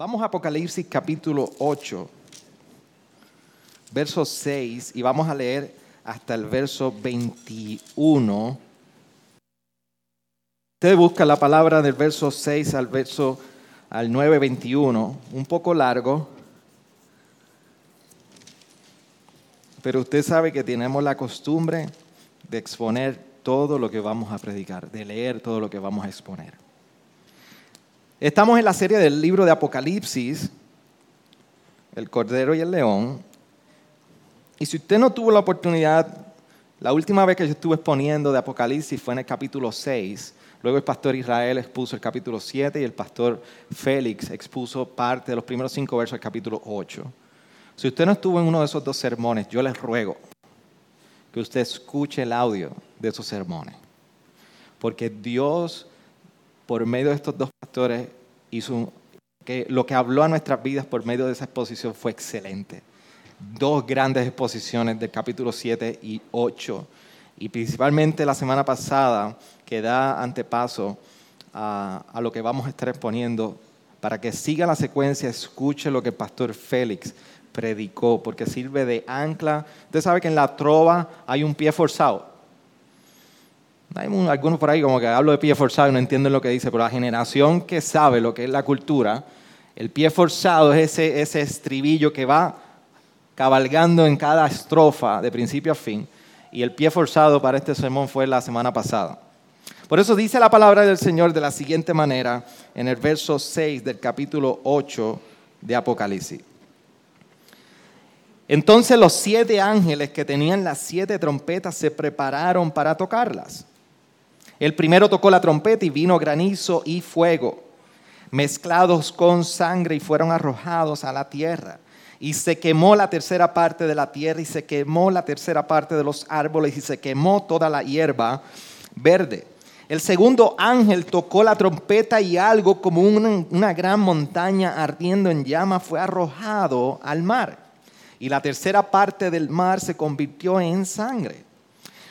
Vamos a Apocalipsis capítulo 8, verso 6, y vamos a leer hasta el verso 21. Usted busca la palabra del verso 6 al verso al 9, 21, un poco largo, pero usted sabe que tenemos la costumbre de exponer todo lo que vamos a predicar, de leer todo lo que vamos a exponer. Estamos en la serie del libro de Apocalipsis, El Cordero y el León. Y si usted no tuvo la oportunidad, la última vez que yo estuve exponiendo de Apocalipsis fue en el capítulo 6. Luego el pastor Israel expuso el capítulo 7 y el pastor Félix expuso parte de los primeros cinco versos del capítulo 8. Si usted no estuvo en uno de esos dos sermones, yo les ruego que usted escuche el audio de esos sermones. Porque Dios por medio de estos dos pastores, hizo que lo que habló a nuestras vidas por medio de esa exposición fue excelente. Dos grandes exposiciones del capítulo 7 y 8. Y principalmente la semana pasada, que da antepaso a, a lo que vamos a estar exponiendo, para que siga la secuencia, escuche lo que el pastor Félix predicó, porque sirve de ancla. Usted sabe que en la trova hay un pie forzado. Hay algunos por ahí como que hablo de pie forzado y no entienden lo que dice, pero la generación que sabe lo que es la cultura, el pie forzado es ese, ese estribillo que va cabalgando en cada estrofa de principio a fin. Y el pie forzado para este sermón fue la semana pasada. Por eso dice la palabra del Señor de la siguiente manera en el verso 6 del capítulo 8 de Apocalipsis. Entonces los siete ángeles que tenían las siete trompetas se prepararon para tocarlas. El primero tocó la trompeta y vino granizo y fuego, mezclados con sangre y fueron arrojados a la tierra. Y se quemó la tercera parte de la tierra y se quemó la tercera parte de los árboles y se quemó toda la hierba verde. El segundo ángel tocó la trompeta y algo como una, gran montaña ardiendo en llama fue arrojado al mar. Y la tercera parte del mar se convirtió en sangre.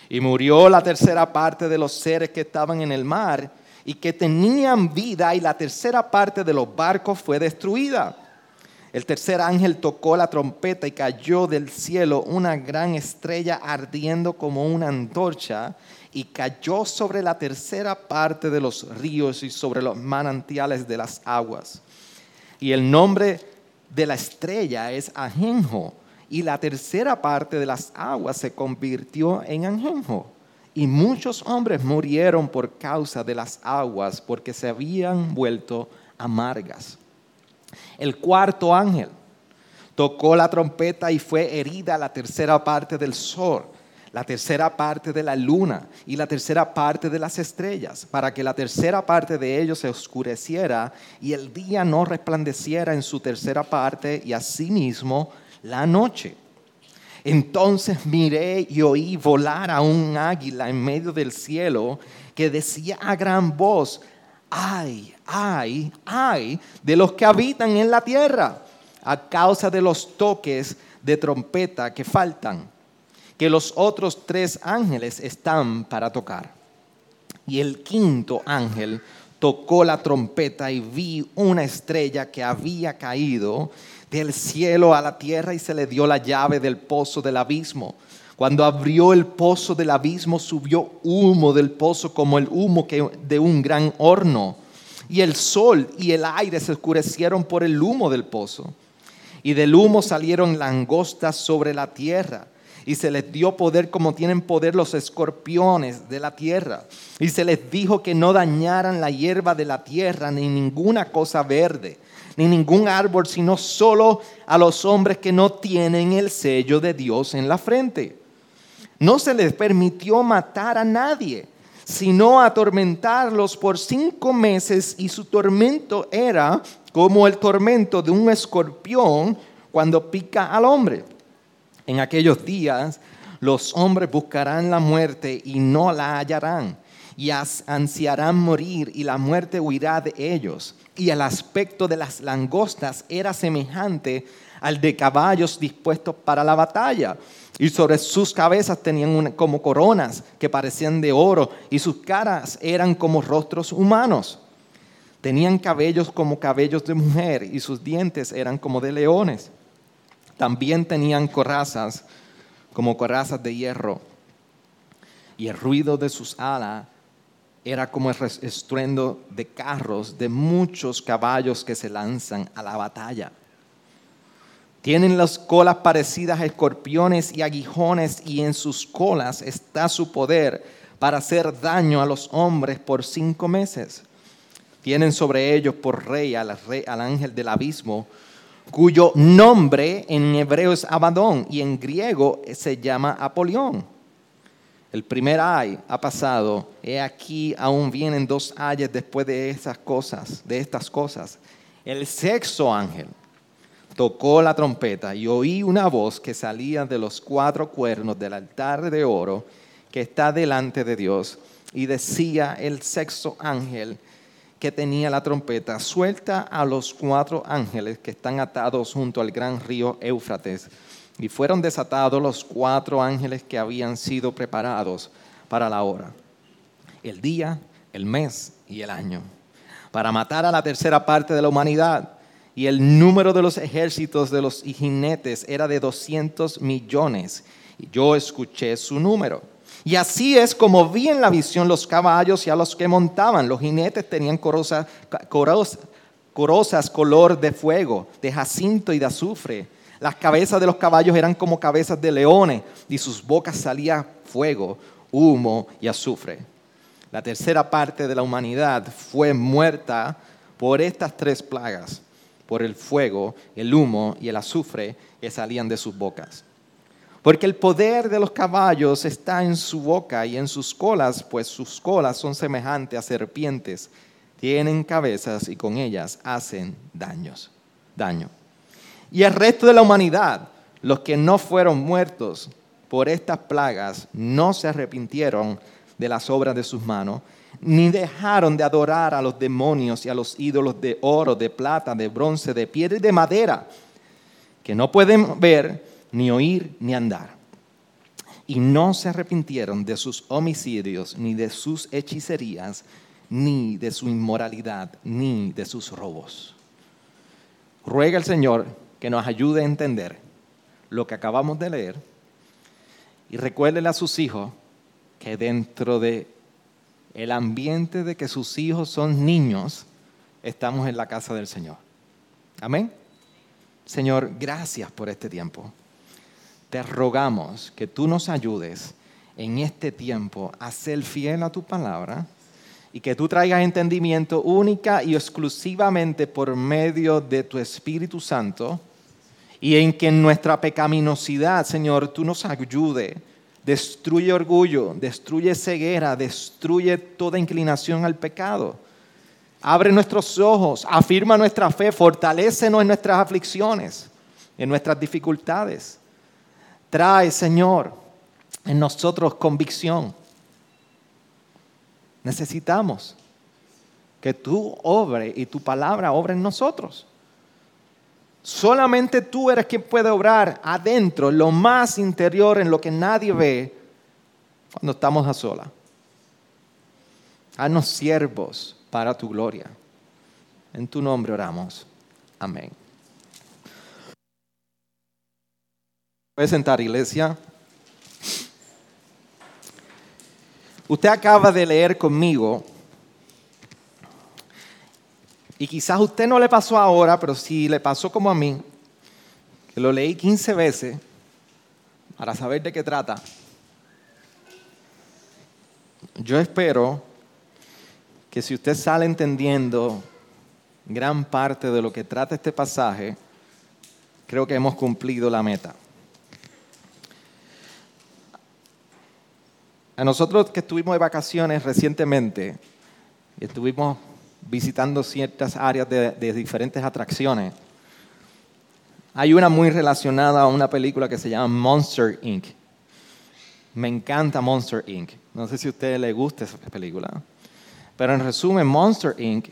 Y murió la tercera parte de los seres que estaban en el mar y que tenían vida y la tercera parte de los barcos fue destruida. El tercer ángel tocó la trompeta y cayó del cielo una gran estrella ardiendo como una antorcha y cayó sobre la tercera parte de los ríos y sobre los manantiales de las aguas. Y el nombre de la estrella es Ajenjo y la tercera parte de las aguas se convirtió en anjenjo. Y muchos hombres murieron por causa de las aguas porque se habían vuelto amargas. El cuarto ángel tocó la trompeta y fue herida la tercera parte del sol, la tercera parte de la luna y la tercera parte de las estrellas, para que la tercera parte de ellos se oscureciera y el día no resplandeciera en su tercera parte y asimismo la noche. Entonces miré y oí volar a un águila en medio del cielo que decía a gran voz, ay, ay, ay, de los que habitan en la tierra, a causa de los toques de trompeta que faltan, que los otros tres ángeles están para tocar. Y el quinto ángel tocó la trompeta y vi una estrella que había caído del cielo a la tierra y se le dio la llave del pozo del abismo. Cuando abrió el pozo del abismo subió humo del pozo como el humo de un gran horno. Y el sol y el aire se oscurecieron por el humo del pozo. Y del humo salieron langostas sobre la tierra. Y se les dio poder como tienen poder los escorpiones de la tierra. Y se les dijo que no dañaran la hierba de la tierra ni ninguna cosa verde ni ningún árbol, sino solo a los hombres que no tienen el sello de Dios en la frente. No se les permitió matar a nadie, sino atormentarlos por cinco meses y su tormento era como el tormento de un escorpión cuando pica al hombre. En aquellos días los hombres buscarán la muerte y no la hallarán, y ansiarán morir y la muerte huirá de ellos. Y el aspecto de las langostas era semejante al de caballos dispuestos para la batalla. Y sobre sus cabezas tenían como coronas que parecían de oro, y sus caras eran como rostros humanos. Tenían cabellos como cabellos de mujer, y sus dientes eran como de leones. También tenían corazas como corazas de hierro, y el ruido de sus alas era como el estruendo de carros de muchos caballos que se lanzan a la batalla. Tienen las colas parecidas a escorpiones y aguijones y en sus colas está su poder para hacer daño a los hombres por cinco meses. Tienen sobre ellos por rey al, rey, al ángel del abismo, cuyo nombre en hebreo es Abadón y en griego se llama Apolión. El primer ay ha pasado, he aquí aún vienen dos ayes después de estas cosas, de estas cosas. El sexto ángel tocó la trompeta y oí una voz que salía de los cuatro cuernos del altar de oro que está delante de Dios y decía el sexto ángel que tenía la trompeta, suelta a los cuatro ángeles que están atados junto al gran río Éufrates. Y fueron desatados los cuatro ángeles que habían sido preparados para la hora, el día, el mes y el año, para matar a la tercera parte de la humanidad y el número de los ejércitos de los jinetes era de 200 millones. Y yo escuché su número. Y así es como vi en la visión los caballos y a los que montaban. Los jinetes tenían corosas, corosas color de fuego, de jacinto y de azufre. Las cabezas de los caballos eran como cabezas de leones y sus bocas salía fuego, humo y azufre. La tercera parte de la humanidad fue muerta por estas tres plagas por el fuego, el humo y el azufre que salían de sus bocas. Porque el poder de los caballos está en su boca y en sus colas, pues sus colas son semejantes a serpientes, tienen cabezas y con ellas hacen daños, daño. Y el resto de la humanidad, los que no fueron muertos por estas plagas, no se arrepintieron de las obras de sus manos, ni dejaron de adorar a los demonios y a los ídolos de oro, de plata, de bronce, de piedra y de madera, que no pueden ver, ni oír, ni andar. Y no se arrepintieron de sus homicidios, ni de sus hechicerías, ni de su inmoralidad, ni de sus robos. Ruega al Señor que nos ayude a entender lo que acabamos de leer y recuérdele a sus hijos que dentro de el ambiente de que sus hijos son niños, estamos en la casa del Señor. Amén. Señor, gracias por este tiempo. Te rogamos que tú nos ayudes en este tiempo a ser fiel a tu palabra y que tú traigas entendimiento única y exclusivamente por medio de tu Espíritu Santo y en que en nuestra pecaminosidad, Señor, tú nos ayudes destruye orgullo, destruye ceguera, destruye toda inclinación al pecado. Abre nuestros ojos, afirma nuestra fe, fortalecenos en nuestras aflicciones, en nuestras dificultades. Trae, Señor, en nosotros convicción. Necesitamos que tú obre y tu palabra obre en nosotros. Solamente tú eres quien puede obrar adentro, lo más interior, en lo que nadie ve cuando estamos a sola. Haznos siervos para tu gloria. En tu nombre oramos. Amén. Puede sentar, iglesia. Usted acaba de leer conmigo y quizás a usted no le pasó ahora, pero sí le pasó como a mí, que lo leí 15 veces para saber de qué trata. Yo espero que si usted sale entendiendo gran parte de lo que trata este pasaje, creo que hemos cumplido la meta. A nosotros que estuvimos de vacaciones recientemente, y estuvimos visitando ciertas áreas de, de diferentes atracciones, hay una muy relacionada a una película que se llama Monster Inc. Me encanta Monster Inc. No sé si a ustedes les gusta esa película. Pero en resumen, Monster Inc.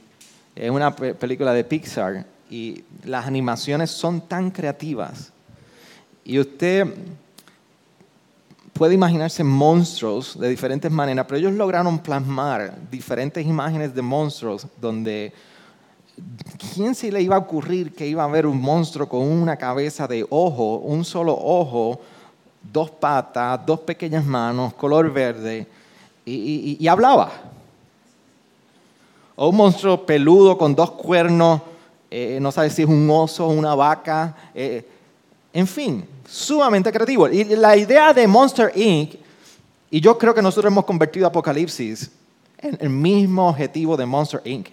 es una película de Pixar y las animaciones son tan creativas. Y usted puede imaginarse monstruos de diferentes maneras, pero ellos lograron plasmar diferentes imágenes de monstruos donde ¿quién se le iba a ocurrir que iba a haber un monstruo con una cabeza de ojo, un solo ojo, dos patas, dos pequeñas manos, color verde, y, hablaba? O un monstruo peludo con dos cuernos, eh, no sabe si es un oso una vaca, eh, en fin, sumamente creativo. Y la idea de Monster Inc., y yo creo que nosotros hemos convertido Apocalipsis en el mismo objetivo de Monster Inc.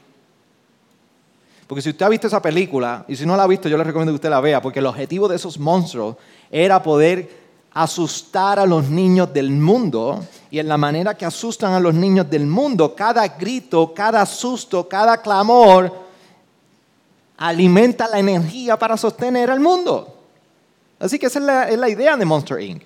Porque si usted ha visto esa película, y si no la ha visto, yo le recomiendo que usted la vea, porque el objetivo de esos monstruos era poder asustar a los niños del mundo, y en la manera que asustan a los niños del mundo, cada grito, cada susto, cada clamor, alimenta la energía para sostener al mundo. Así que esa es la, idea de Monster Inc.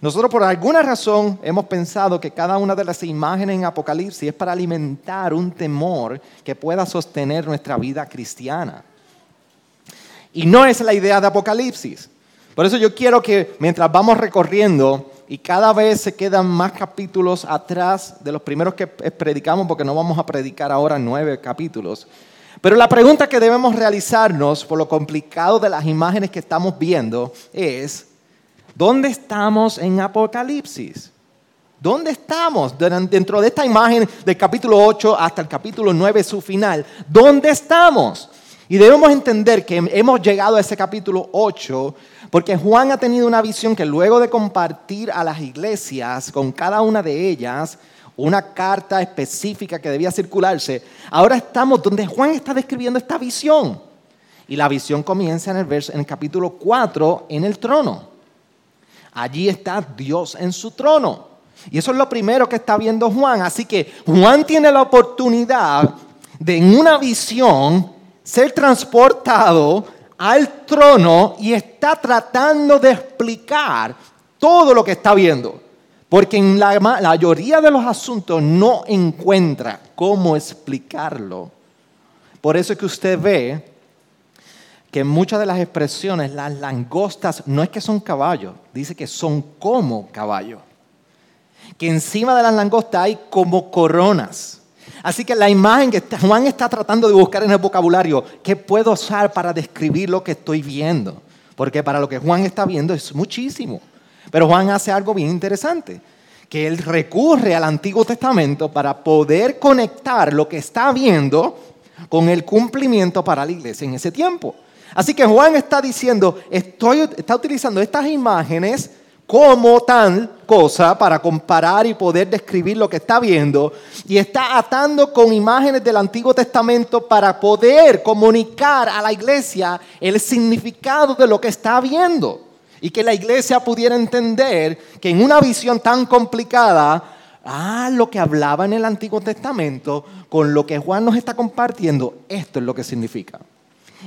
Nosotros por alguna razón hemos pensado que cada una de las imágenes en Apocalipsis es para alimentar un temor que pueda sostener nuestra vida cristiana. Y no es la idea de Apocalipsis. Por eso yo quiero que mientras vamos recorriendo y cada vez se quedan más capítulos atrás de los primeros que predicamos, porque no vamos a predicar ahora nueve capítulos. Pero la pregunta que debemos realizarnos por lo complicado de las imágenes que estamos viendo es, ¿Dónde estamos en Apocalipsis? ¿Dónde estamos dentro de esta imagen del capítulo 8 hasta el capítulo 9, su final? ¿Dónde estamos? Y debemos entender que hemos llegado a ese capítulo 8 porque Juan ha tenido una visión que luego de compartir a las iglesias con cada una de ellas una carta específica que debía circularse, ahora estamos donde Juan está describiendo esta visión. Y la visión comienza en el, verso, en el capítulo 4 en el trono. Allí está Dios en su trono. Y eso es lo primero que está viendo Juan. Así que Juan tiene la oportunidad de en una visión ser transportado al trono y está tratando de explicar todo lo que está viendo. Porque en la mayoría de los asuntos no encuentra cómo explicarlo. Por eso es que usted ve que muchas de las expresiones, las langostas, no es que son caballos, dice que son como caballos. Que encima de las langostas hay como coronas. Así que la imagen que Juan está tratando de buscar en el vocabulario, ¿qué puedo usar para describir lo que estoy viendo? Porque para lo que Juan está viendo es muchísimo. Pero Juan hace algo bien interesante, que él recurre al Antiguo Testamento para poder conectar lo que está viendo con el cumplimiento para la iglesia en ese tiempo. Así que Juan está diciendo, estoy, está utilizando estas imágenes como tal cosa para comparar y poder describir lo que está viendo y está atando con imágenes del Antiguo Testamento para poder comunicar a la iglesia el significado de lo que está viendo y que la iglesia pudiera entender que en una visión tan complicada, ah, lo que hablaba en el Antiguo Testamento con lo que Juan nos está compartiendo, esto es lo que significa.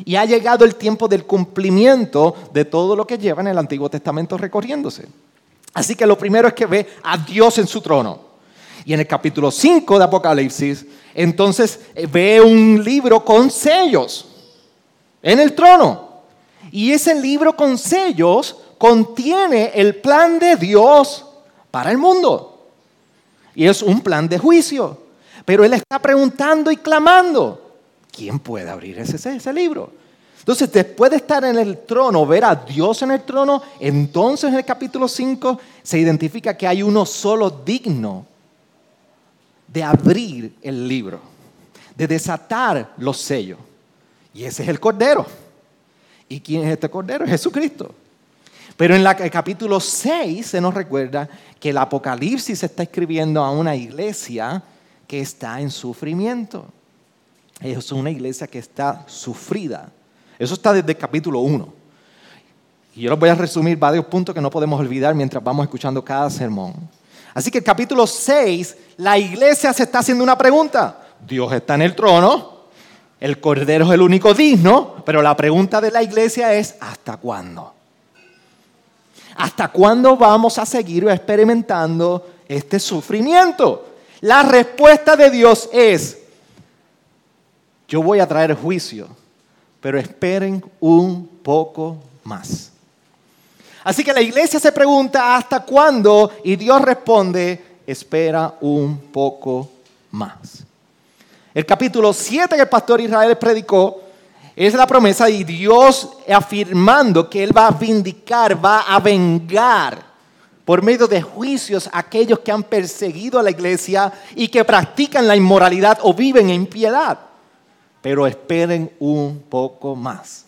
Y ha llegado el tiempo del cumplimiento de todo lo que lleva en el Antiguo Testamento recorriéndose. Así que lo primero es que ve a Dios en su trono. Y en el capítulo 5 de Apocalipsis, entonces eh, ve un libro con sellos en el trono. Y ese libro con sellos contiene el plan de Dios para el mundo. Y es un plan de juicio. Pero Él está preguntando y clamando. ¿quién puede abrir ese, libro? Entonces, después de estar en el trono, ver a Dios en el trono, entonces en el capítulo 5 se identifica que hay uno solo digno de abrir el libro, de desatar los sellos. Y ese es el Cordero. ¿Y quién es este Cordero? Jesucristo. Pero en el capítulo 6 se nos recuerda que el Apocalipsis está escribiendo a una iglesia que está en sufrimiento. Es una iglesia que está sufrida. Eso está desde el capítulo 1. Y yo les voy a resumir varios puntos que no podemos olvidar mientras vamos escuchando cada sermón. Así que el capítulo 6, la iglesia se está haciendo una pregunta. Dios está en el trono, el Cordero es el único digno, pero la pregunta de la iglesia es, ¿hasta cuándo? ¿Hasta cuándo vamos a seguir experimentando este sufrimiento? La respuesta de Dios es, yo voy a traer juicio, pero esperen un poco más. Así que la iglesia se pregunta hasta cuándo y Dios responde, espera un poco más. El capítulo 7 que el pastor Israel predicó es la promesa de Dios afirmando que Él va a vindicar, va a vengar por medio de juicios a aquellos que han perseguido a la iglesia y que practican la inmoralidad o viven en impiedad. Pero esperen un poco más.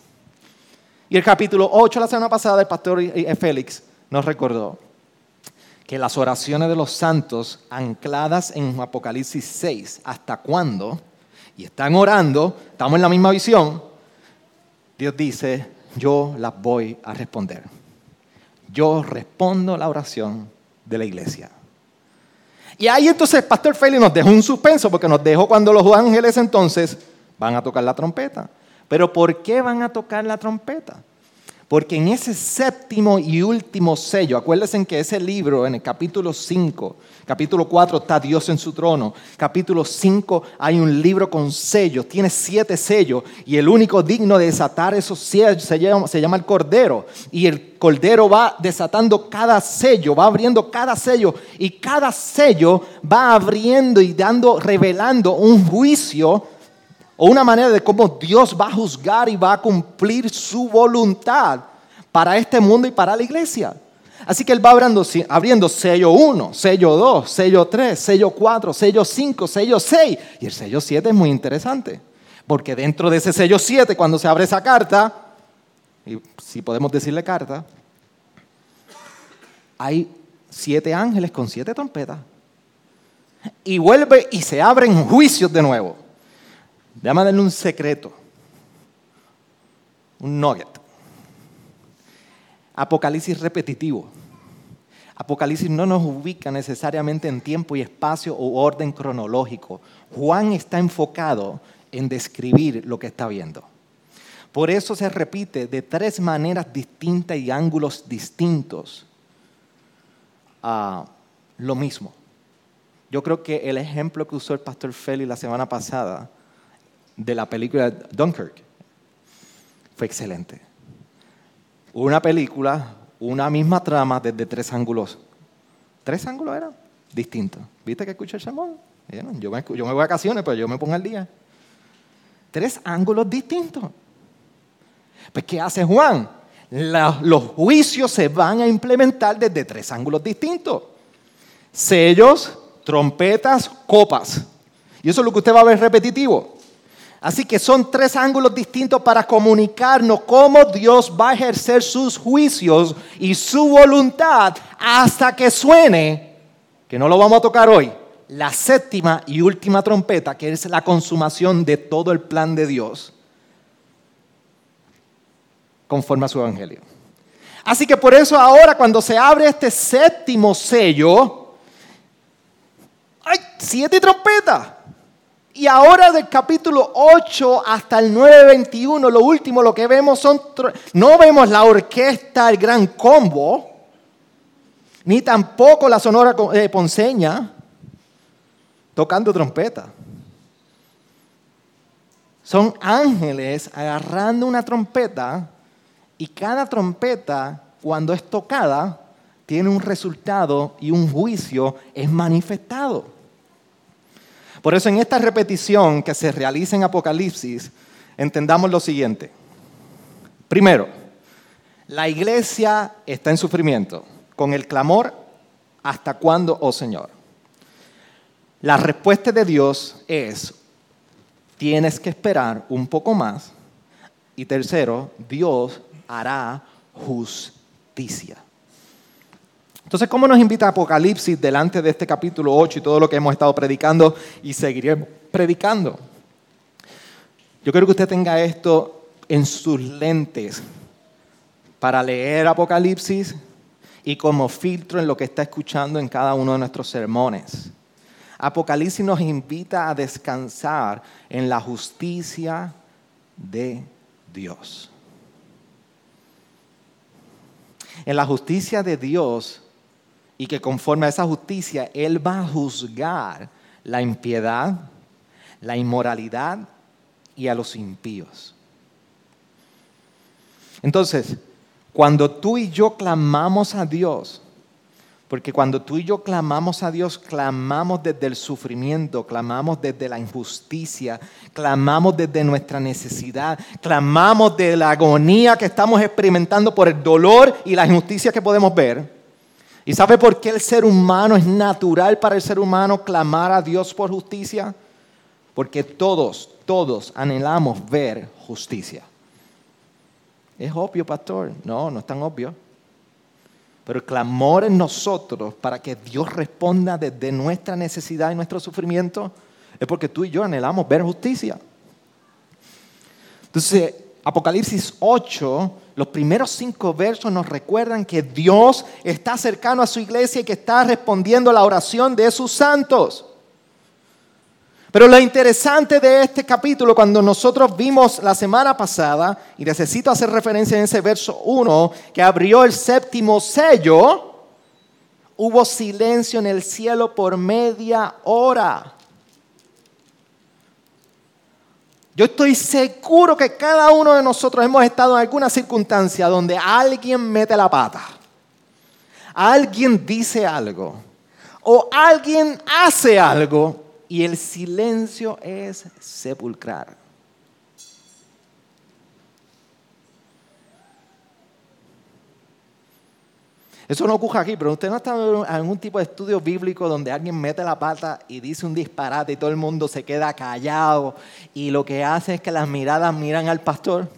Y el capítulo 8, la semana pasada, el pastor Félix nos recordó que las oraciones de los santos ancladas en Apocalipsis 6, ¿hasta cuándo? Y están orando, estamos en la misma visión. Dios dice, yo las voy a responder. Yo respondo la oración de la iglesia. Y ahí entonces pastor Félix nos dejó un suspenso porque nos dejó cuando los ángeles entonces van a tocar la trompeta. Pero ¿por qué van a tocar la trompeta? Porque en ese séptimo y último sello, acuérdense en que ese libro, en el capítulo 5, capítulo 4 está Dios en su trono, capítulo 5 hay un libro con sellos, tiene siete sellos, y el único digno de desatar esos sellos se llama, se llama el Cordero, y el Cordero va desatando cada sello, va abriendo cada sello, y cada sello va abriendo y dando, revelando un juicio o una manera de cómo Dios va a juzgar y va a cumplir su voluntad para este mundo y para la iglesia. Así que Él va abriendo, sello 1, sello 2, sello 3, sello 4, sello 5, sello 6. Y el sello 7 es muy interesante, porque dentro de ese sello 7, cuando se abre esa carta, y si podemos decirle carta, hay siete ángeles con siete trompetas. Y vuelve y se abren juicios de nuevo. Déjame darle un secreto, un nugget. Apocalipsis repetitivo. Apocalipsis no nos ubica necesariamente en tiempo y espacio o orden cronológico. Juan está enfocado en describir lo que está viendo. Por eso se repite de tres maneras distintas y ángulos distintos a lo mismo. Yo creo que el ejemplo que usó el pastor Feli la semana pasada de la película Dunkirk. Fue excelente. Una película, una misma trama desde tres ángulos. ¿Tres ángulos eran? Distintos. ¿Viste que escucha el sermón? Yo me voy a vacaciones, pero yo me pongo al día. Tres ángulos distintos. Pues, ¿qué hace Juan? los juicios se van a implementar desde tres ángulos distintos. Sellos, trompetas, copas. Y eso es lo que usted va a ver repetitivo. Así que son tres ángulos distintos para comunicarnos cómo Dios va a ejercer sus juicios y su voluntad hasta que suene, que no lo vamos a tocar hoy, la séptima y última trompeta, que es la consumación de todo el plan de Dios, conforme a su evangelio. Así que por eso ahora cuando se abre este séptimo sello, hay siete trompetas. Y ahora del capítulo 8 hasta el 9:21, lo último, lo que vemos son, no vemos la orquesta, el gran combo, ni tampoco la sonora eh, ponceña tocando trompeta. Son ángeles agarrando una trompeta y cada trompeta, cuando es tocada, tiene un resultado y un juicio es manifestado. Por eso en esta repetición que se realiza en Apocalipsis, entendamos lo siguiente. Primero, la iglesia está en sufrimiento, con el clamor, ¿hasta cuándo, oh Señor? La respuesta de Dios es, tienes que esperar un poco más. Y tercero, Dios hará justicia. Entonces, ¿cómo nos invita Apocalipsis delante de este capítulo 8 y todo lo que hemos estado predicando y seguiremos predicando? Yo quiero que usted tenga esto en sus lentes para leer Apocalipsis y como filtro en lo que está escuchando en cada uno de nuestros sermones. Apocalipsis nos invita a descansar en la justicia de Dios. En la justicia de Dios y que conforme a esa justicia Él va a juzgar la impiedad, la inmoralidad y a los impíos. Entonces, cuando tú y yo clamamos a Dios, porque cuando tú y yo clamamos a Dios, clamamos desde el sufrimiento, clamamos desde la injusticia, clamamos desde nuestra necesidad, clamamos de la agonía que estamos experimentando por el dolor y la injusticia que podemos ver. ¿Y sabe por qué el ser humano es natural para el ser humano clamar a Dios por justicia? Porque todos, todos anhelamos ver justicia. Es obvio, pastor. No, no es tan obvio. Pero el clamor en nosotros para que Dios responda desde nuestra necesidad y nuestro sufrimiento es porque tú y yo anhelamos ver justicia. Entonces, Apocalipsis 8, los primeros cinco versos nos recuerdan que Dios está cercano a su iglesia y que está respondiendo a la oración de sus santos. Pero lo interesante de este capítulo, cuando nosotros vimos la semana pasada, y necesito hacer referencia en ese verso 1, que abrió el séptimo sello, hubo silencio en el cielo por media hora. Yo estoy seguro que cada uno de nosotros hemos estado en alguna circunstancia donde alguien mete la pata, alguien dice algo o alguien hace algo y el silencio es sepulcrar. Eso no ocurre aquí, pero usted no está en algún tipo de estudio bíblico donde alguien mete la pata y dice un disparate y todo el mundo se queda callado y lo que hace es que las miradas miran al pastor.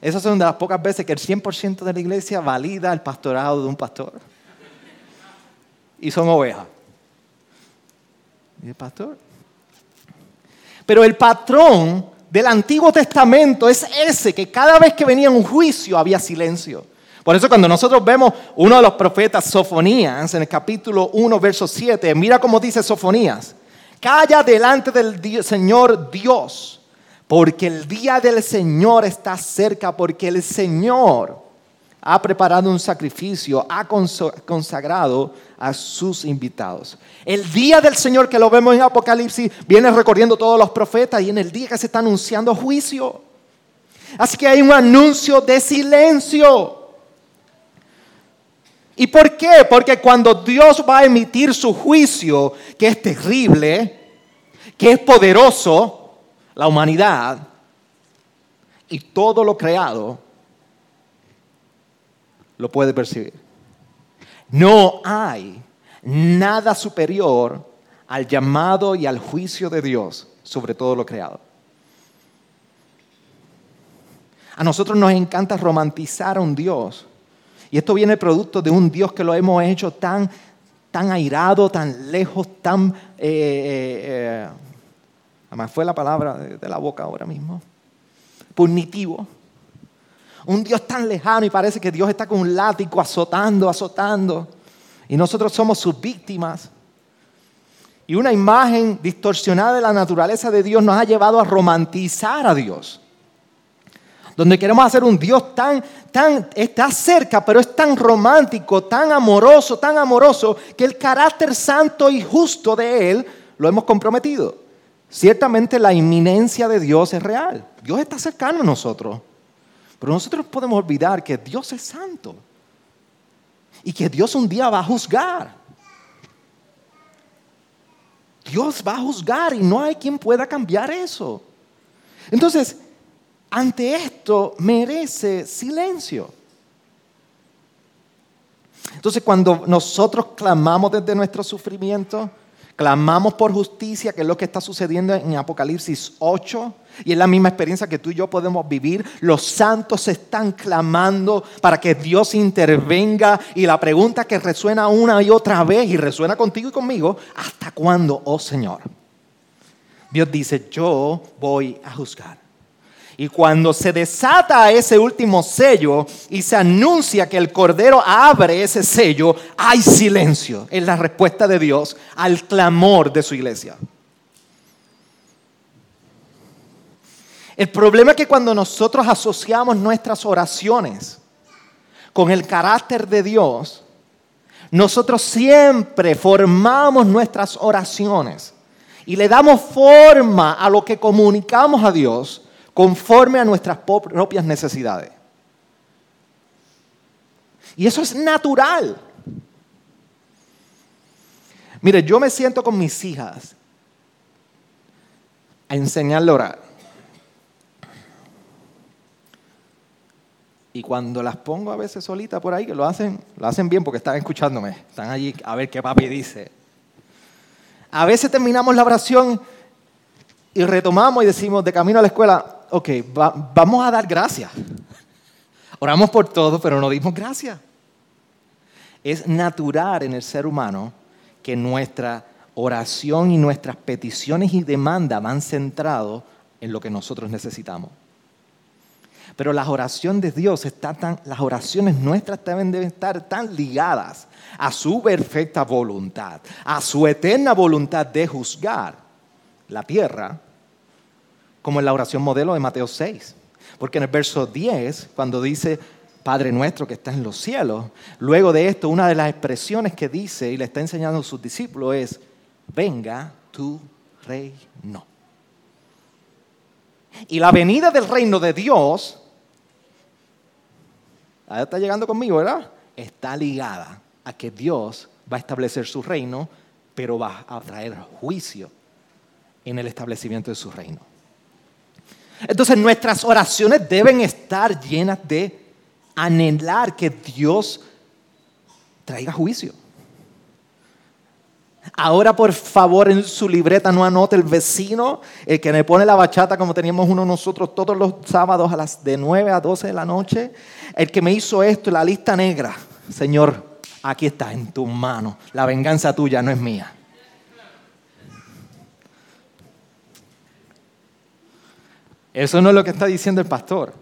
Esas son de las pocas veces que el 100% de la iglesia valida el pastorado de un pastor. Y son ovejas. ¿Y el pastor? Pero el patrón del Antiguo Testamento es ese, que cada vez que venía un juicio había silencio. Por eso cuando nosotros vemos uno de los profetas, Sofonías, en el capítulo 1, verso 7, mira cómo dice Sofonías, calla delante del Señor Dios, porque el día del Señor está cerca, porque el Señor ha preparado un sacrificio, ha consagrado a sus invitados. El día del Señor que lo vemos en Apocalipsis viene recorriendo todos los profetas y en el día que se está anunciando juicio. Así que hay un anuncio de silencio. ¿Y por qué? Porque cuando Dios va a emitir su juicio, que es terrible, que es poderoso, la humanidad y todo lo creado, lo puede percibir. No hay nada superior al llamado y al juicio de Dios sobre todo lo creado. A nosotros nos encanta romantizar a un Dios. Y esto viene producto de un Dios que lo hemos hecho tan, tan airado, tan lejos, tan... Eh, eh, además fue la palabra de la boca ahora mismo. Punitivo un Dios tan lejano y parece que Dios está con un látigo azotando, azotando. Y nosotros somos sus víctimas. Y una imagen distorsionada de la naturaleza de Dios nos ha llevado a romantizar a Dios. Donde queremos hacer un Dios tan, tan, está cerca, pero es tan romántico, tan amoroso, tan amoroso, que el carácter santo y justo de Él lo hemos comprometido. Ciertamente la inminencia de Dios es real. Dios está cercano a nosotros. Pero nosotros podemos olvidar que Dios es santo y que Dios un día va a juzgar. Dios va a juzgar y no hay quien pueda cambiar eso. Entonces, ante esto merece silencio. Entonces, cuando nosotros clamamos desde nuestro sufrimiento, clamamos por justicia, que es lo que está sucediendo en Apocalipsis 8, y es la misma experiencia que tú y yo podemos vivir. Los santos están clamando para que Dios intervenga. Y la pregunta que resuena una y otra vez y resuena contigo y conmigo, ¿hasta cuándo, oh Señor? Dios dice, yo voy a juzgar. Y cuando se desata ese último sello y se anuncia que el Cordero abre ese sello, hay silencio. Es la respuesta de Dios al clamor de su iglesia. El problema es que cuando nosotros asociamos nuestras oraciones con el carácter de Dios, nosotros siempre formamos nuestras oraciones y le damos forma a lo que comunicamos a Dios conforme a nuestras propias necesidades. Y eso es natural. Mire, yo me siento con mis hijas a enseñarle a orar. Y cuando las pongo a veces solitas por ahí, que lo hacen, lo hacen bien porque están escuchándome, están allí a ver qué papi dice. A veces terminamos la oración y retomamos y decimos de camino a la escuela, ok, vamos a dar gracias. Oramos por todo, pero no dimos gracias. Es natural en el ser humano que nuestra oración y nuestras peticiones y demandas van centrados en lo que nosotros necesitamos. Pero las oraciones de Dios están tan, las oraciones nuestras deben de estar tan ligadas a su perfecta voluntad, a su eterna voluntad de juzgar la tierra como en la oración modelo de Mateo 6. Porque en el verso 10, cuando dice, Padre nuestro que está en los cielos, luego de esto, una de las expresiones que dice y le está enseñando a sus discípulos es, venga tu reino. Y la venida del reino de Dios, ahí está llegando conmigo, ¿verdad? Está ligada a que Dios va a establecer su reino, pero va a traer juicio en el establecimiento de su reino. Entonces nuestras oraciones deben estar llenas de anhelar que Dios traiga juicio. Ahora, por favor, en su libreta no anote el vecino, el que me pone la bachata como teníamos uno nosotros todos los sábados a las de 9 a 12 de la noche. El que me hizo esto, la lista negra. Señor, aquí está en tus manos. La venganza tuya no es mía. Eso no es lo que está diciendo el pastor.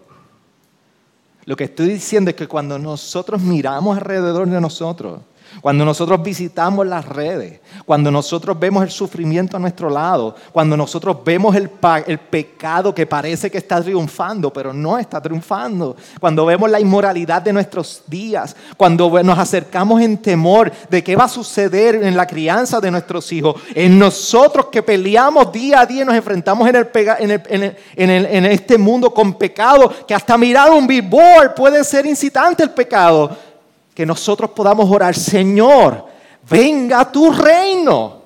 Lo que estoy diciendo es que cuando nosotros miramos alrededor de nosotros, cuando nosotros visitamos las redes, cuando nosotros vemos el sufrimiento a nuestro lado, cuando nosotros vemos el, pecado que parece que está triunfando, pero no está triunfando, cuando vemos la inmoralidad de nuestros días, cuando nos acercamos en temor de qué va a suceder en la crianza de nuestros hijos, en nosotros que peleamos día a día, nos enfrentamos en, en este mundo con pecado, que hasta mirar un billboard puede ser incitante el pecado que nosotros podamos orar, Señor, venga tu reino.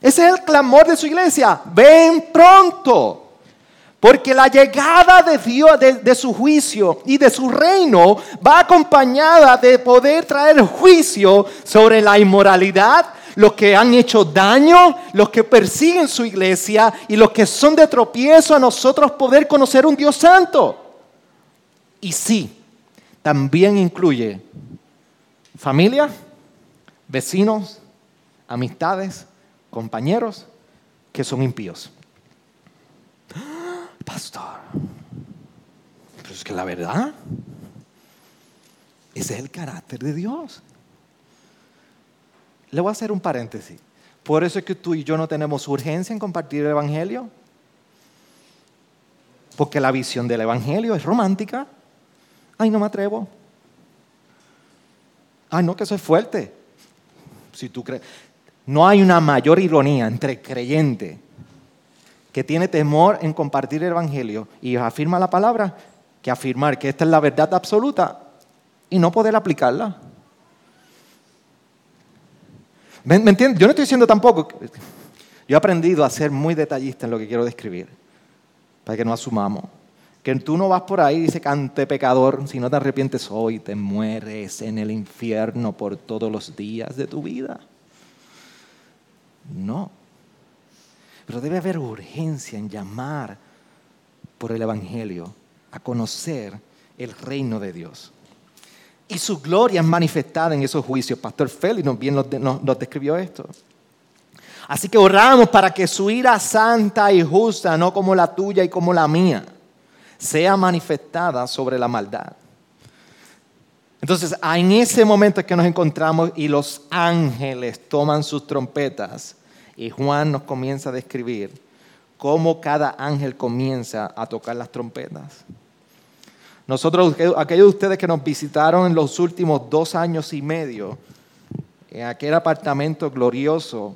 Ese es el clamor de su iglesia, ven pronto. Porque la llegada de Dios, de, su juicio y de su reino va acompañada de poder traer juicio sobre la inmoralidad, los que han hecho daño, los que persiguen su iglesia y los que son de tropiezo a nosotros poder conocer un Dios santo. Y sí, también incluye familia, vecinos, amistades, compañeros que son impíos. Pastor, pero es que la verdad, ese es el carácter de Dios. Le voy a hacer un paréntesis. Por eso es que tú y yo no tenemos urgencia en compartir el Evangelio. Porque la visión del Evangelio es romántica. Ay, no me atrevo. Ay, no, que es fuerte. Si tú crees. No hay una mayor ironía entre creyente que tiene temor en compartir el Evangelio y afirma la palabra que afirmar que esta es la verdad absoluta y no poder aplicarla. ¿Me, ¿Me entiendes? Yo no estoy diciendo tampoco. Yo he aprendido a ser muy detallista en lo que quiero describir, para que no asumamos que tú no vas por ahí y dice, cante pecador, si no te arrepientes hoy, te mueres en el infierno por todos los días de tu vida. No. Pero debe haber urgencia en llamar por el Evangelio a conocer el reino de Dios. Y su gloria es manifestada en esos juicios. Pastor Félix bien nos, nos describió esto. Así que oramos para que su ira santa y justa, no como la tuya y como la mía, sea manifestada sobre la maldad. Entonces, en ese momento es que nos encontramos y los ángeles toman sus trompetas y Juan nos comienza a describir cómo cada ángel comienza a tocar las trompetas. Nosotros, aquellos de ustedes que nos visitaron en los últimos dos años y medio, en aquel apartamento glorioso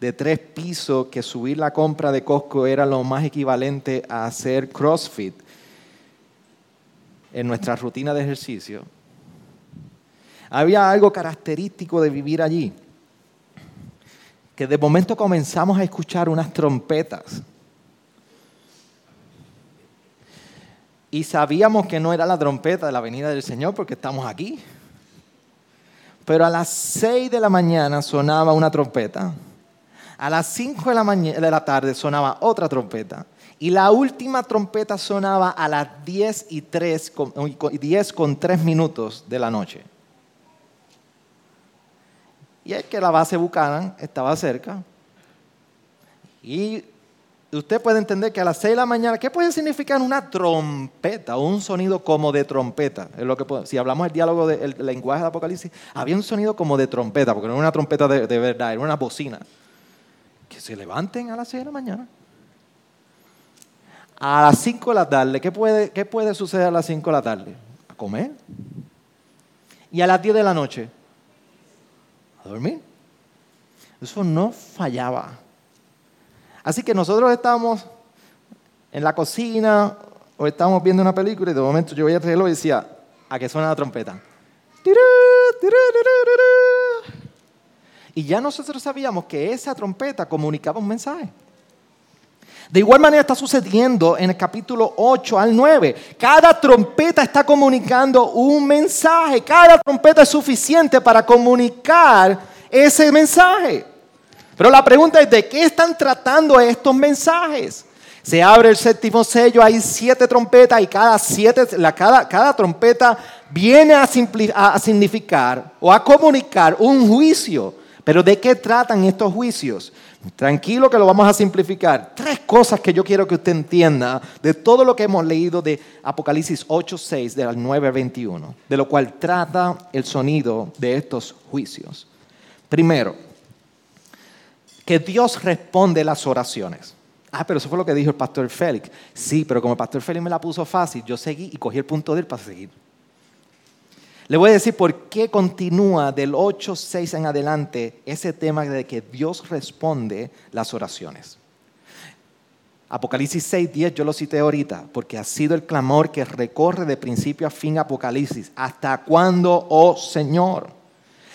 de tres pisos que subir la compra de Costco era lo más equivalente a hacer CrossFit en nuestra rutina de ejercicio. Había algo característico de vivir allí, que de momento comenzamos a escuchar unas trompetas. Y sabíamos que no era la trompeta de la venida del Señor porque estamos aquí. Pero a las seis de la mañana sonaba una trompeta a las 5 de la, de la tarde sonaba otra trompeta. Y la última trompeta sonaba a las 10 y 3, 10 con 3 minutos de la noche. Y es que la base Buchanan estaba cerca. Y usted puede entender que a las 6 de la mañana, ¿qué puede significar una trompeta un sonido como de trompeta? Es lo que si hablamos del diálogo del lenguaje de Apocalipsis, había un sonido como de trompeta, porque no era una trompeta de, de verdad, era una bocina se levanten a las 6 de la mañana. A las 5 de la tarde, ¿qué puede, ¿qué puede suceder a las 5 de la tarde? A comer. Y a las 10 de la noche, a dormir. Eso no fallaba. Así que nosotros estábamos en la cocina o estábamos viendo una película y de momento yo veía el reloj y decía, a que suena la trompeta. Y ya nosotros sabíamos que esa trompeta comunicaba un mensaje. De igual manera está sucediendo en el capítulo 8 al 9. Cada trompeta está comunicando un mensaje. Cada trompeta es suficiente para comunicar ese mensaje. Pero la pregunta es, ¿de qué están tratando estos mensajes? Se abre el séptimo sello, hay siete trompetas y cada, siete, cada, cada trompeta viene a, a significar o a comunicar un juicio pero ¿de qué tratan estos juicios? Tranquilo que lo vamos a simplificar. Tres cosas que yo quiero que usted entienda de todo lo que hemos leído de Apocalipsis 8, 6, del 9 21, de lo cual trata el sonido de estos juicios. Primero, que Dios responde las oraciones. Ah, pero eso fue lo que dijo el pastor Félix. Sí, pero como el pastor Félix me la puso fácil, yo seguí y cogí el punto de él para seguir. Le voy a decir por qué continúa del 8.6 en adelante ese tema de que Dios responde las oraciones. Apocalipsis 6.10 yo lo cité ahorita, porque ha sido el clamor que recorre de principio a fin Apocalipsis. ¿Hasta cuándo, oh Señor?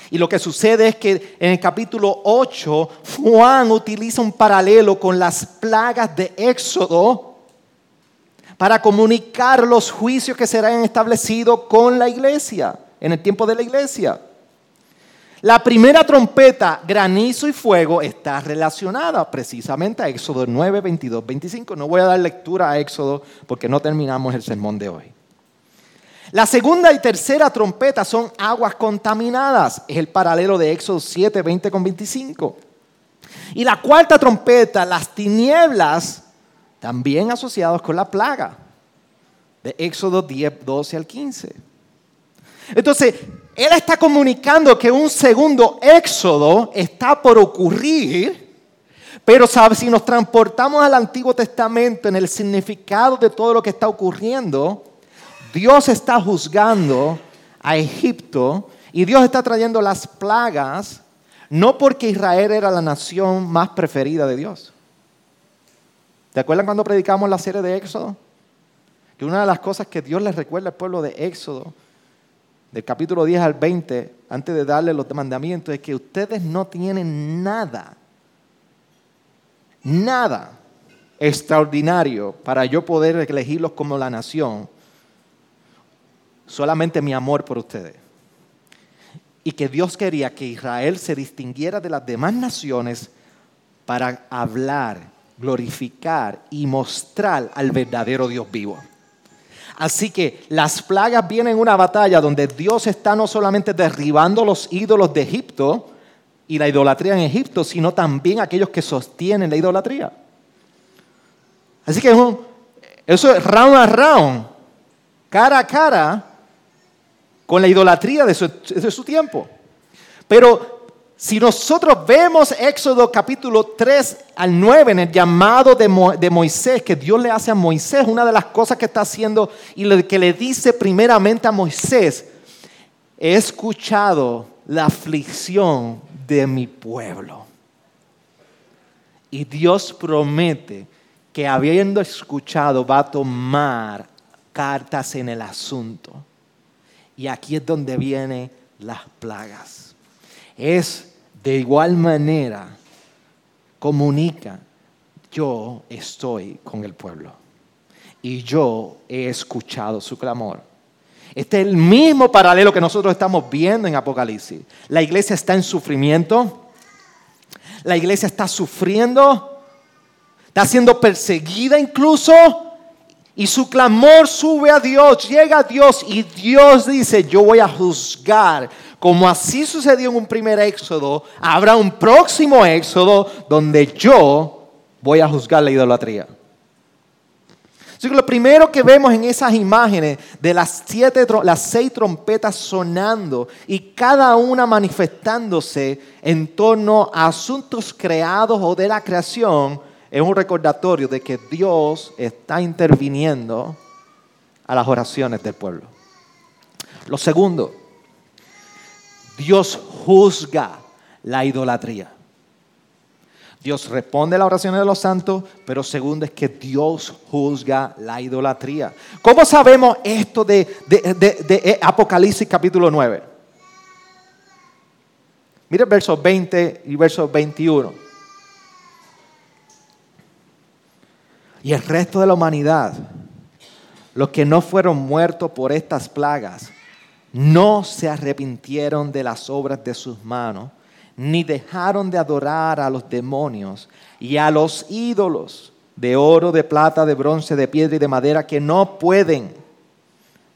Y lo que sucede es que en el capítulo 8 Juan utiliza un paralelo con las plagas de Éxodo para comunicar los juicios que serán establecidos con la iglesia en el tiempo de la iglesia. La primera trompeta, granizo y fuego, está relacionada precisamente a Éxodo 9, 22, 25. No voy a dar lectura a Éxodo porque no terminamos el sermón de hoy. La segunda y tercera trompeta son aguas contaminadas. Es el paralelo de Éxodo 7, 20 con 25. Y la cuarta trompeta, las tinieblas, también asociadas con la plaga. De Éxodo 10, 12 al 15. Entonces, Él está comunicando que un segundo éxodo está por ocurrir, pero si nos transportamos al Antiguo Testamento en el significado de todo lo que está ocurriendo, Dios está juzgando a Egipto y Dios está trayendo las plagas, no porque Israel era la nación más preferida de Dios. ¿Te acuerdan cuando predicamos la serie de Éxodo? Que una de las cosas que Dios les recuerda al pueblo de Éxodo del capítulo 10 al 20, antes de darle los mandamientos, es que ustedes no tienen nada, nada extraordinario para yo poder elegirlos como la nación, solamente mi amor por ustedes. Y que Dios quería que Israel se distinguiera de las demás naciones para hablar, glorificar y mostrar al verdadero Dios vivo. Así que las plagas vienen en una batalla donde Dios está no solamente derribando los ídolos de Egipto, y la idolatría en Egipto, sino también aquellos que sostienen la idolatría. Así que eso es round a round, cara a cara, con la idolatría de su, de su tiempo. Pero si nosotros vemos Éxodo capítulo 3 al 9 en el llamado de, Moisés, que Dios le hace a Moisés, una de las cosas que está haciendo y lo que le dice primeramente a Moisés, he escuchado la aflicción de mi pueblo. Y Dios promete que habiendo escuchado va a tomar cartas en el asunto. Y aquí es donde vienen las plagas es de igual manera, comunica, yo estoy con el pueblo. Y yo he escuchado su clamor. Este es el mismo paralelo que nosotros estamos viendo en Apocalipsis. La iglesia está en sufrimiento, la iglesia está sufriendo, está siendo perseguida incluso, y su clamor sube a Dios, llega a Dios y Dios dice, yo voy a juzgar como así sucedió en un primer éxodo, habrá un próximo éxodo donde yo voy a juzgar la idolatría. Lo primero que vemos en esas imágenes de las, siete, las seis trompetas sonando y cada una manifestándose en torno a asuntos creados o de la creación, es un recordatorio de que Dios está interviniendo a las oraciones del pueblo. Lo segundo, Dios juzga la idolatría. Dios responde a las oraciones de los santos, pero segundo es que Dios juzga la idolatría. ¿Cómo sabemos esto de, de Apocalipsis capítulo 9? Mire versos 20 y versos 21. Y el resto de la humanidad, los que no fueron muertos por estas plagas, no se arrepintieron de las obras de sus manos, ni dejaron de adorar a los demonios y a los ídolos de oro, de plata, de bronce, de piedra y de madera que no pueden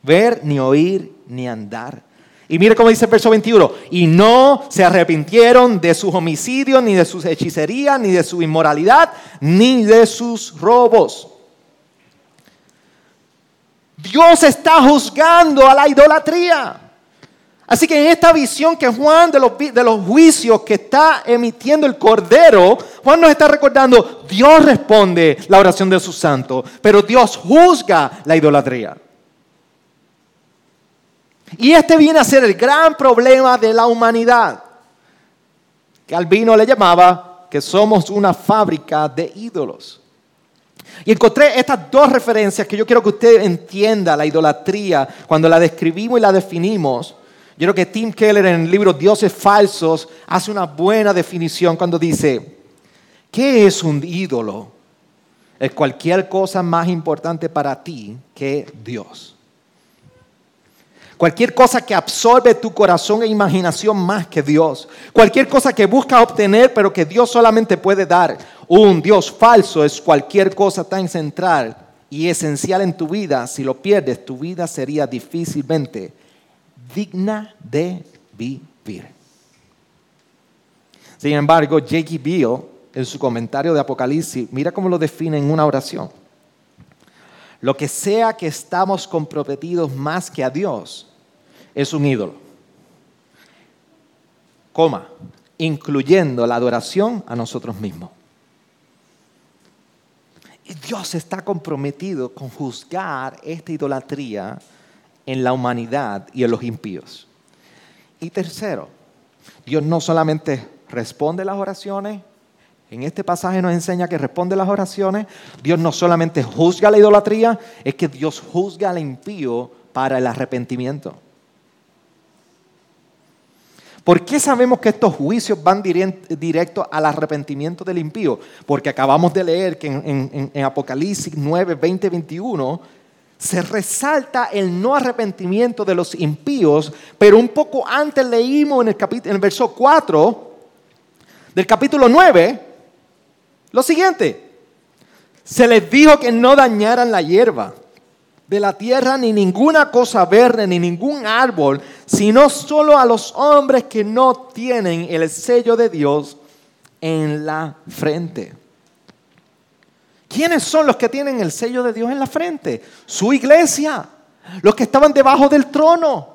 ver, ni oír, ni andar. Y mire cómo dice el verso 21, y no se arrepintieron de sus homicidios, ni de sus hechicerías, ni de su inmoralidad, ni de sus robos. Dios está juzgando a la idolatría. Así que en esta visión que Juan de los, de los juicios que está emitiendo el Cordero, Juan nos está recordando, Dios responde la oración de sus santos, pero Dios juzga la idolatría. Y este viene a ser el gran problema de la humanidad, que Albino le llamaba que somos una fábrica de ídolos. Y encontré estas dos referencias que yo quiero que usted entienda la idolatría cuando la describimos y la definimos. Yo creo que Tim Keller en el libro Dioses Falsos hace una buena definición cuando dice, ¿qué es un ídolo? Es cualquier cosa más importante para ti que Dios. Cualquier cosa que absorbe tu corazón e imaginación más que Dios. Cualquier cosa que busca obtener pero que Dios solamente puede dar. Un Dios falso es cualquier cosa tan central y esencial en tu vida. Si lo pierdes, tu vida sería difícilmente digna de vivir. Sin embargo, J.K. Bill, en su comentario de Apocalipsis, mira cómo lo define en una oración. Lo que sea que estamos comprometidos más que a Dios es un ídolo. Coma, incluyendo la adoración a nosotros mismos. Dios está comprometido con juzgar esta idolatría en la humanidad y en los impíos. Y tercero, Dios no solamente responde las oraciones, en este pasaje nos enseña que responde las oraciones, Dios no solamente juzga la idolatría, es que Dios juzga al impío para el arrepentimiento. ¿Por qué sabemos que estos juicios van directo al arrepentimiento del impío? Porque acabamos de leer que en, Apocalipsis 9, 20, 21 se resalta el no arrepentimiento de los impíos, pero un poco antes leímos en el, en el verso 4 del capítulo 9 lo siguiente. Se les dijo que no dañaran la hierba de la tierra, ni ninguna cosa verde, ni ningún árbol sino solo a los hombres que no tienen el sello de Dios en la frente. ¿Quiénes son los que tienen el sello de Dios en la frente? Su iglesia, los que estaban debajo del trono,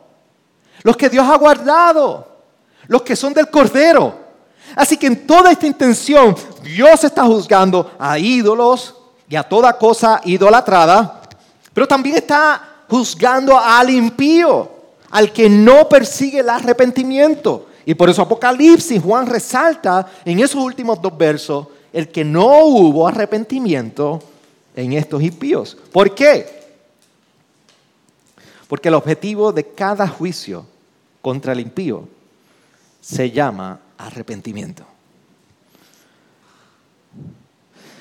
los que Dios ha guardado, los que son del Cordero. Así que en toda esta intención, Dios está juzgando a ídolos y a toda cosa idolatrada, pero también está juzgando al impío, al que no persigue el arrepentimiento. Y por eso Apocalipsis, Juan resalta en esos últimos dos versos el que no hubo arrepentimiento en estos impíos. ¿Por qué? Porque el objetivo de cada juicio contra el impío se llama arrepentimiento.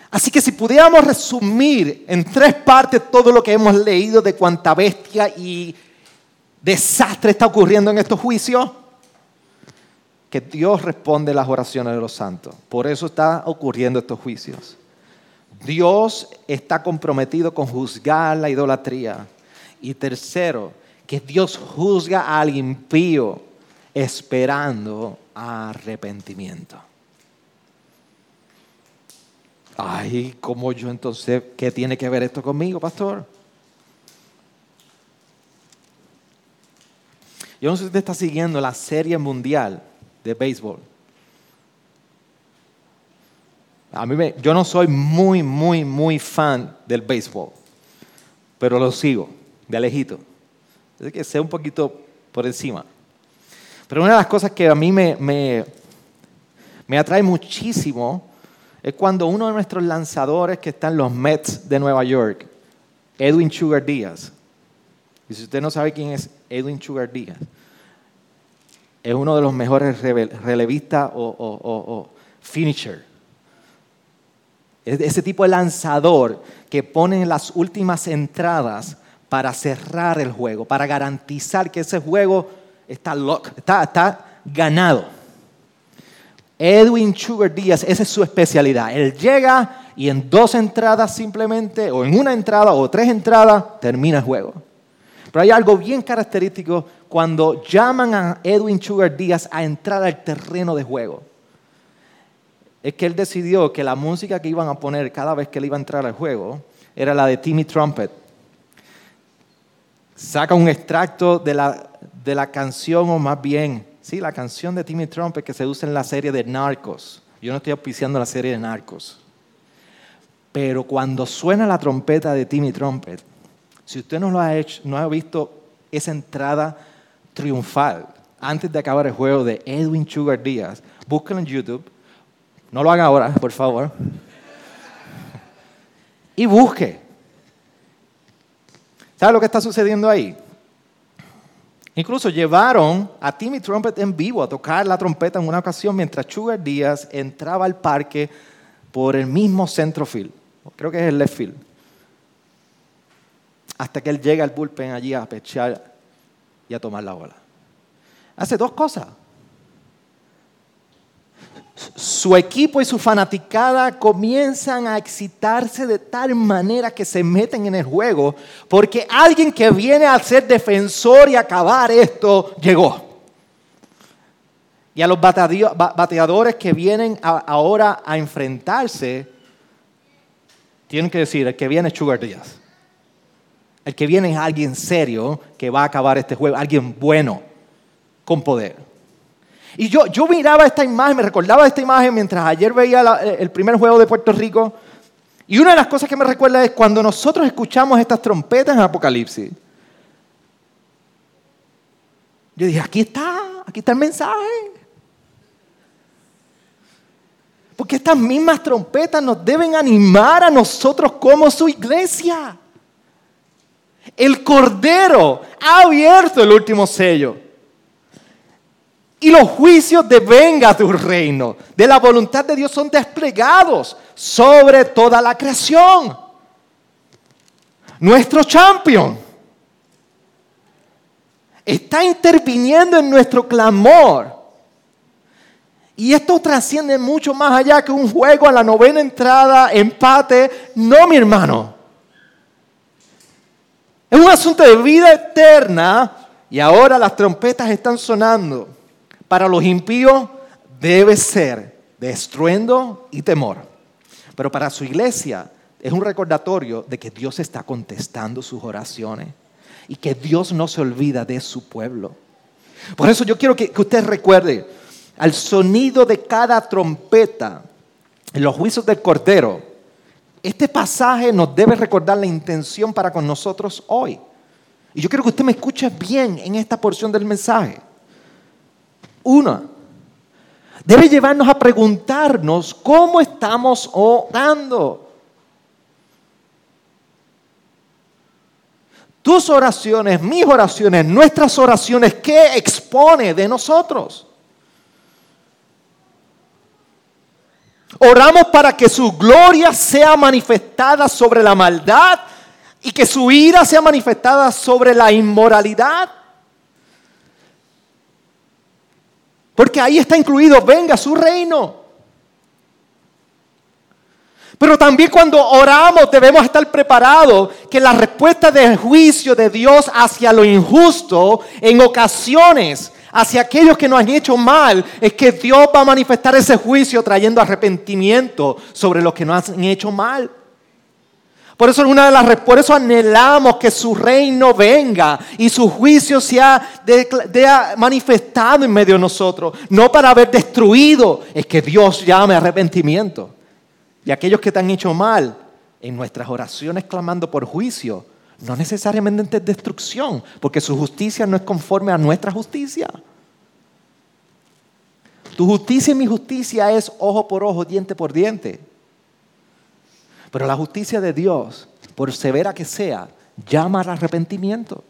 Así que si pudiéramos resumir en tres partes todo lo que hemos leído de cuánta bestia y desastre está ocurriendo en estos juicios, que Dios responde las oraciones de los santos. Por eso está ocurriendo estos juicios. Dios está comprometido con juzgar la idolatría. Y tercero, que Dios juzga al impío esperando arrepentimiento. Ay, ¿cómo yo entonces, qué tiene que ver esto conmigo, pastor? Yo no sé si usted está siguiendo la serie mundial de béisbol. A mí yo no soy muy, muy, muy fan del béisbol, pero lo sigo de lejito. Es que sé un poquito por encima. Pero una de las cosas que a mí me, me, me atrae muchísimo es cuando uno de nuestros lanzadores que están en los Mets de Nueva York, Edwin Sugar Díaz, y si usted no sabe quién es Edwin Sugar Díaz, es uno de los mejores relevistas o, finisher. Es ese tipo de lanzador que pone las últimas entradas para cerrar el juego, para garantizar que ese juego está, lock, está, está ganado. Edwin Sugar Díaz, esa es su especialidad. Él llega y en dos entradas simplemente, o en una entrada o tres entradas, termina el juego. Pero hay algo bien característico cuando llaman a Edwin Sugar Díaz a entrar al terreno de juego. Es que él decidió que la música que iban a poner cada vez que él iba a entrar al juego era la de Timmy Trumpet. Saca un extracto de la, de la canción, o más bien, sí, la canción de Timmy Trumpet que se usa en la serie de Narcos. Yo no estoy auspiciando la serie de Narcos. Pero cuando suena la trompeta de Timmy Trumpet, si usted no lo ha hecho, no ha visto esa entrada triunfal antes de acabar el juego de Edwin Sugar Díaz, búsquenlo en YouTube. No lo haga ahora, por favor. Y busque. ¿Sabe lo que está sucediendo ahí? Incluso llevaron a Timmy Trumpet en vivo a tocar la trompeta en una ocasión mientras Sugar Díaz entraba al parque por el mismo centro field. Creo que es el left field hasta que él llega al bullpen allí a pechar y a tomar la bola. Hace dos cosas. Su equipo y su fanaticada comienzan a excitarse de tal manera que se meten en el juego porque alguien que viene a ser defensor y acabar esto llegó. Y a los bateadores que vienen ahora a enfrentarse, tienen que decir, el que viene es Sugar Díaz. El que viene es alguien serio que va a acabar este juego, alguien bueno, con poder. Y yo, yo miraba esta imagen, me recordaba esta imagen mientras ayer veía el primer juego de Puerto Rico. Y una de las cosas que me recuerda es cuando nosotros escuchamos estas trompetas en Apocalipsis. Yo dije, aquí está, aquí está el mensaje. Porque estas mismas trompetas nos deben animar a nosotros como su iglesia. El Cordero ha abierto el último sello. Y los juicios de venga tu reino, de la voluntad de Dios, son desplegados sobre toda la creación. Nuestro champion está interviniendo en nuestro clamor. Y esto trasciende mucho más allá que un juego a la novena entrada, empate. No, mi hermano. Es un asunto de vida eterna Y ahora las trompetas están sonando. Para los impíos debe ser de estruendo y temor. Pero para su iglesia es un recordatorio de que Dios está contestando sus oraciones y que Dios no se olvida de su pueblo. Por eso yo quiero que, usted recuerde al sonido de cada trompeta en los juicios del Cordero. Este pasaje nos debe recordar la intención para con nosotros hoy. Y yo quiero que usted me escuche bien en esta porción del mensaje. Una, debe llevarnos a preguntarnos cómo estamos orando. Tus oraciones, mis oraciones, nuestras oraciones, ¿qué expone de nosotros? Oramos para que su gloria sea manifestada sobre la maldad y que su ira sea manifestada sobre la inmoralidad. Porque ahí está incluido, venga su reino. Pero también cuando oramos debemos estar preparados que la respuesta del juicio de Dios hacia lo injusto en ocasiones hacia aquellos que nos han hecho mal es que Dios va a manifestar ese juicio trayendo arrepentimiento sobre los que nos han hecho mal. Por eso, una de las, por eso anhelamos que su reino venga y su juicio sea manifestado en medio de nosotros. No para haber destruido, es que Dios llame arrepentimiento. Y aquellos que te han hecho mal, en nuestras oraciones clamando por juicio, no necesariamente es destrucción, porque su justicia no es conforme a nuestra justicia. Tu justicia y mi justicia es ojo por ojo, diente por diente. Pero la justicia de Dios, por severa que sea, llama al arrepentimiento.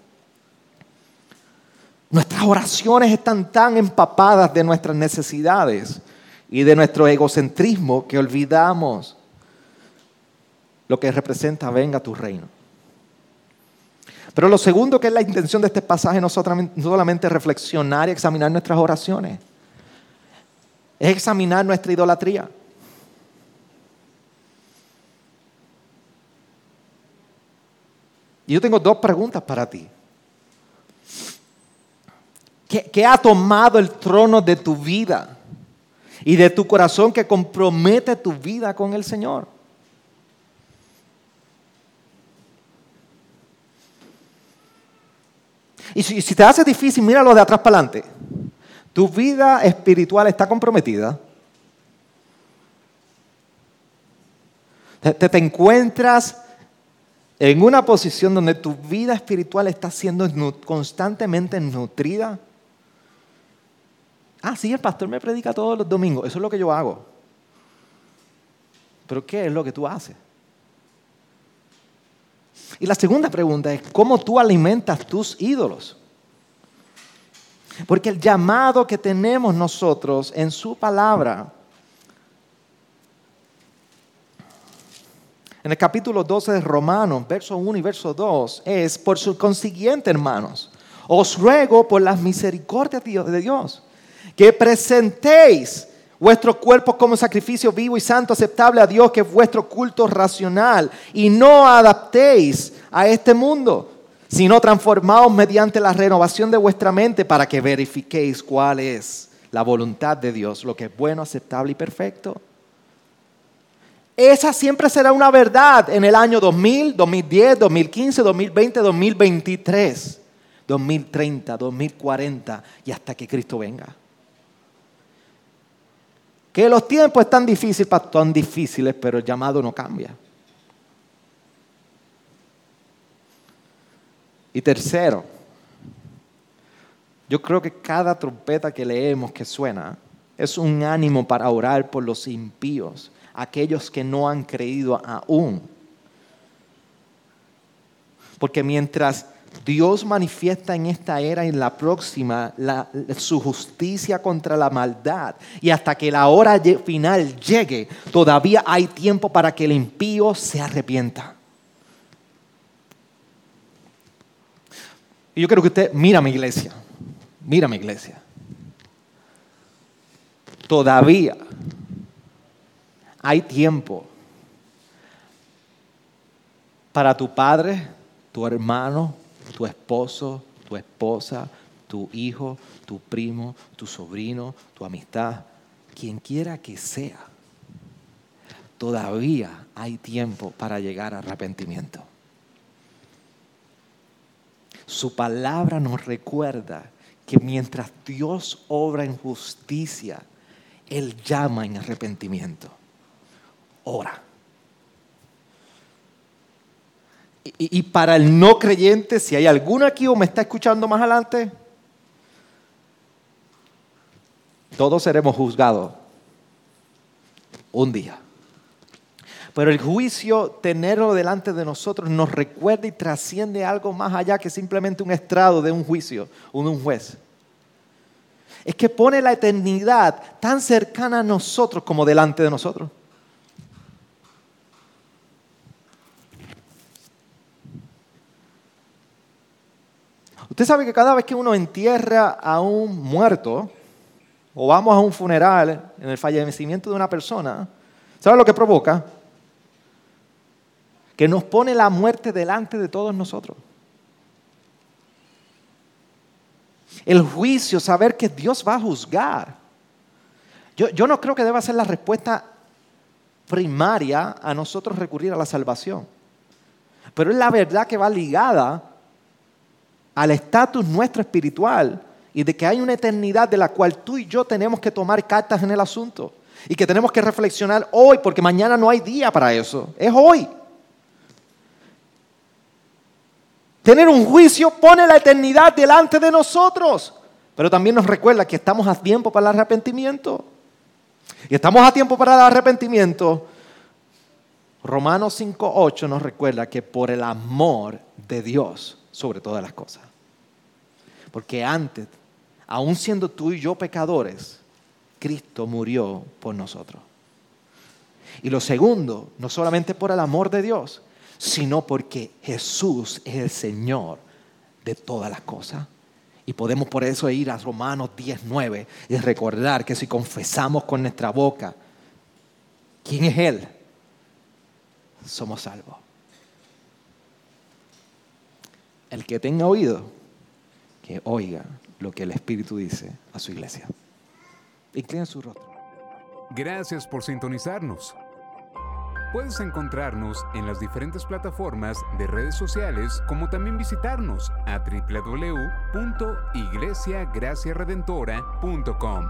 Nuestras oraciones están tan empapadas de nuestras necesidades y de nuestro egocentrismo que olvidamos lo que representa venga tu reino. Pero lo segundo que es la intención de este pasaje no solamente reflexionar y examinar nuestras oraciones, es examinar nuestra idolatría. Y yo tengo dos preguntas para ti. ¿Qué, ¿Qué, ha tomado el trono de tu vida? y de tu corazón que compromete tu vida con el Señor. Y si, te hace difícil, míralo de atrás para adelante. Tu vida espiritual está comprometida. Te, te, encuentras en una posición donde tu vida espiritual está siendo constantemente nutrida. Ah, sí, el pastor me predica todos los domingos. Eso es lo que yo hago. Pero ¿qué es lo que tú haces? Y la segunda pregunta es, ¿cómo tú alimentas tus ídolos? Porque el llamado que tenemos nosotros en su palabra, en el capítulo 12 de Romanos, verso 1 y verso 2, es, por su consiguiente, hermanos, os ruego por las misericordias de Dios que presentéis vuestro cuerpo como sacrificio vivo y santo, aceptable a Dios, que es vuestro culto racional, y no adaptéis a este mundo, sino transformaos mediante la renovación de vuestra mente para que verifiquéis cuál es la voluntad de Dios, lo que es bueno, aceptable y perfecto. Esa siempre será una verdad en el año 2000, 2010, 2015, 2020, 2023, 2030, 2040 y hasta que Cristo venga. Que los tiempos están difíciles, tan difíciles, pero el llamado no cambia. Y tercero, yo creo que cada trompeta que leemos que suena es un ánimo para orar por los impíos, aquellos que no han creído aún. Porque mientras Dios manifiesta en esta era y en la próxima su justicia contra la maldad. Y hasta que la hora final llegue, todavía hay tiempo para que el impío se arrepienta. Y yo quiero que usted mira mi iglesia, mira mi iglesia. Todavía hay tiempo para tu padre, tu hermano, tu esposo, tu esposa, tu hijo, tu primo, tu sobrino, tu amistad, quien quiera que sea, todavía hay tiempo para llegar a arrepentimiento. Su palabra nos recuerda que mientras Dios obra en justicia, Él llama en arrepentimiento. Ora. Y, para el no creyente, si hay alguno aquí o me está escuchando más adelante, todos seremos juzgados un día. Pero el juicio, tenerlo delante de nosotros, nos recuerda y trasciende algo más allá que simplemente un estrado de un juicio de un juez. Es que pone la eternidad tan cercana a nosotros como delante de nosotros. Usted sabe que cada vez que uno entierra a un muerto, o vamos a un funeral en el fallecimiento de una persona, ¿sabe lo que provoca? Que nos pone la muerte delante de todos nosotros. El juicio, saber que Dios va a juzgar. Yo, yo no creo que deba ser la respuesta primaria a nosotros recurrir a la salvación. Pero es la verdad que va ligada al estatus nuestro espiritual y de que hay una eternidad de la cual tú y yo tenemos que tomar cartas en el asunto y que tenemos que reflexionar hoy porque mañana no hay día para eso, es hoy. Tener un juicio pone la eternidad delante de nosotros, pero también nos recuerda que estamos a tiempo para el arrepentimiento. Y estamos a tiempo para el arrepentimiento. Romanos 5.8 nos recuerda que por el amor de Dios sobre todas las cosas. Porque antes aun siendo tú y yo pecadores, Cristo murió por nosotros. Y lo segundo, no solamente por el amor de Dios, sino porque Jesús es el Señor de todas las cosas. Y podemos por eso ir a Romanos 10.9 y recordar que si confesamos con nuestra boca quién es Él, somos salvos. El que tenga oído, que oiga lo que el Espíritu dice a su iglesia. Inclina su rostro. Gracias por sintonizarnos. Puedes encontrarnos en las diferentes plataformas de redes sociales, como también visitarnos a www.iglesiagraciaredentora.com.